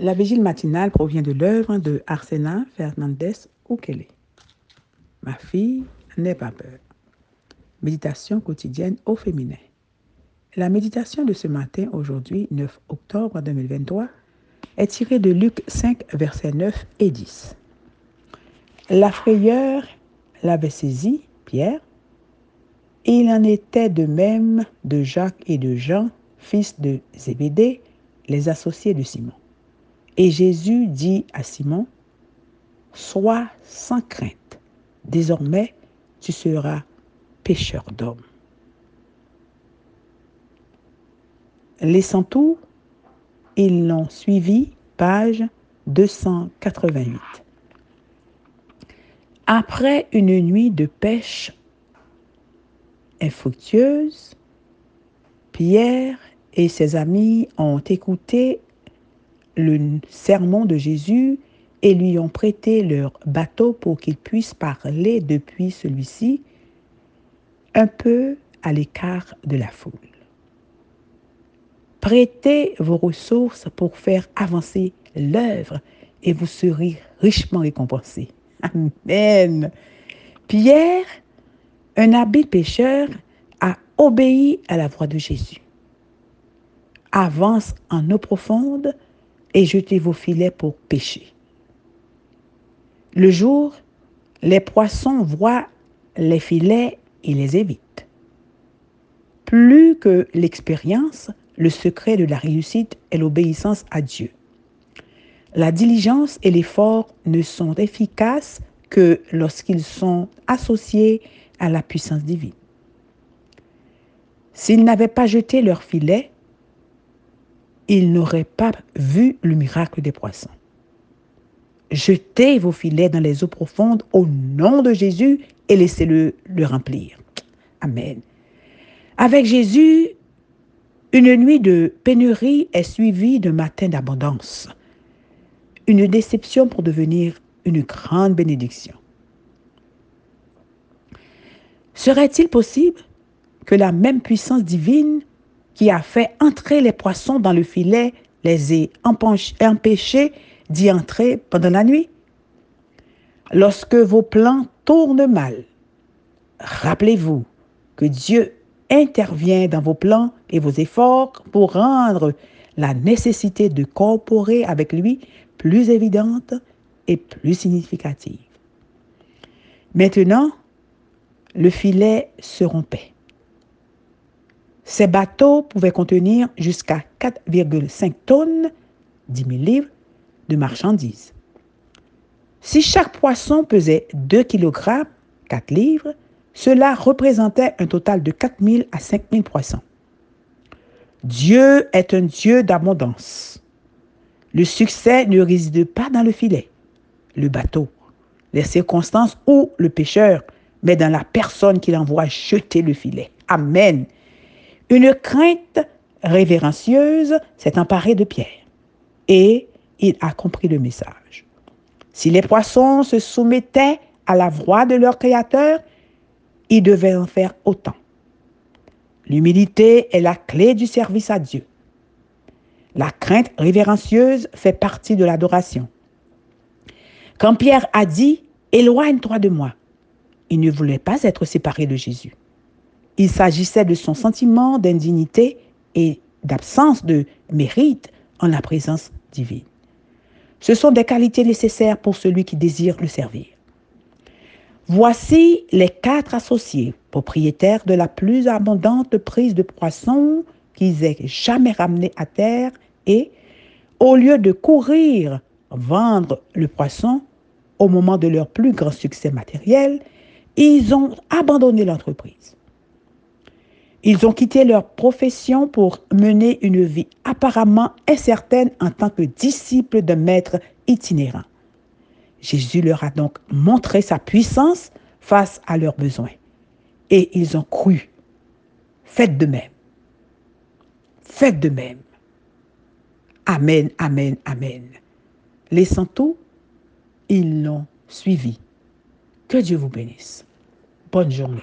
La vigile matinale provient de l'œuvre de Arsena Fernandez Ukele. Ma fille, n'aie pas peur. Méditation quotidienne au féminin. La méditation de ce matin, aujourd'hui, 9 octobre 2023, est tirée de Luc 5, versets 9 et 10. La frayeur l'avait saisi, Pierre, et il en était de même de Jacques et de Jean, fils de Zébédée, les associés de Simon. Et Jésus dit à Simon, Sois sans crainte, désormais tu seras pêcheur d'hommes. Laissant tout, ils l'ont suivi, page 288. Après une nuit de pêche infructueuse, Pierre et ses amis ont écouté le sermon de Jésus et lui ont prêté leur bateau pour qu'il puisse parler depuis celui-ci un peu à l'écart de la foule. Prêtez vos ressources pour faire avancer l'œuvre et vous serez richement récompensés. Amen. Pierre, un habile pécheur, a obéi à la voix de Jésus. Avance en eau profonde et jetez vos filets pour pêcher. Le jour, les poissons voient les filets et les évitent. Plus que l'expérience, le secret de la réussite est l'obéissance à Dieu. La diligence et l'effort ne sont efficaces que lorsqu'ils sont associés à la puissance divine. S'ils n'avaient pas jeté leur filet, ils n'auraient pas vu le miracle des poissons. Jetez vos filets dans les eaux profondes au nom de Jésus et laissez-le le remplir. Amen. Avec Jésus, une nuit de pénurie est suivie d'un matin d'abondance. Une déception pour devenir une grande bénédiction. Serait-il possible que la même puissance divine qui a fait entrer les poissons dans le filet les ait empêchés d'y entrer pendant la nuit. Lorsque vos plans tournent mal, rappelez-vous que Dieu intervient dans vos plans et vos efforts pour rendre la nécessité de coopérer avec lui plus évidente et plus significative. Maintenant, le filet se rompait. Ces bateaux pouvaient contenir jusqu'à 4,5 tonnes, 10 000 livres, de marchandises. Si chaque poisson pesait 2 kg, 4 livres, cela représentait un total de 4 000 à 5 000 poissons. Dieu est un Dieu d'abondance. Le succès ne réside pas dans le filet, le bateau, les circonstances ou le pêcheur, mais dans la personne qui l'envoie jeter le filet. Amen. Une crainte révérencieuse s'est emparée de Pierre et il a compris le message. Si les poissons se soumettaient à la voix de leur Créateur, ils devaient en faire autant. L'humilité est la clé du service à Dieu. La crainte révérencieuse fait partie de l'adoration. Quand Pierre a dit Éloigne-toi de moi, il ne voulait pas être séparé de Jésus. Il s'agissait de son sentiment d'indignité et d'absence de mérite en la présence divine. Ce sont des qualités nécessaires pour celui qui désire le servir. Voici les quatre associés, propriétaires de la plus abondante prise de poissons qu'ils aient jamais ramenée à terre et, au lieu de courir vendre le poisson au moment de leur plus grand succès matériel, ils ont abandonné l'entreprise. Ils ont quitté leur profession pour mener une vie apparemment incertaine en tant que disciples de maître itinérant. Jésus leur a donc montré sa puissance face à leurs besoins. Et ils ont cru. Faites de même. Faites de même. Amen, amen, amen. Laissant tout, ils l'ont suivi. Que Dieu vous bénisse. Bonne journée.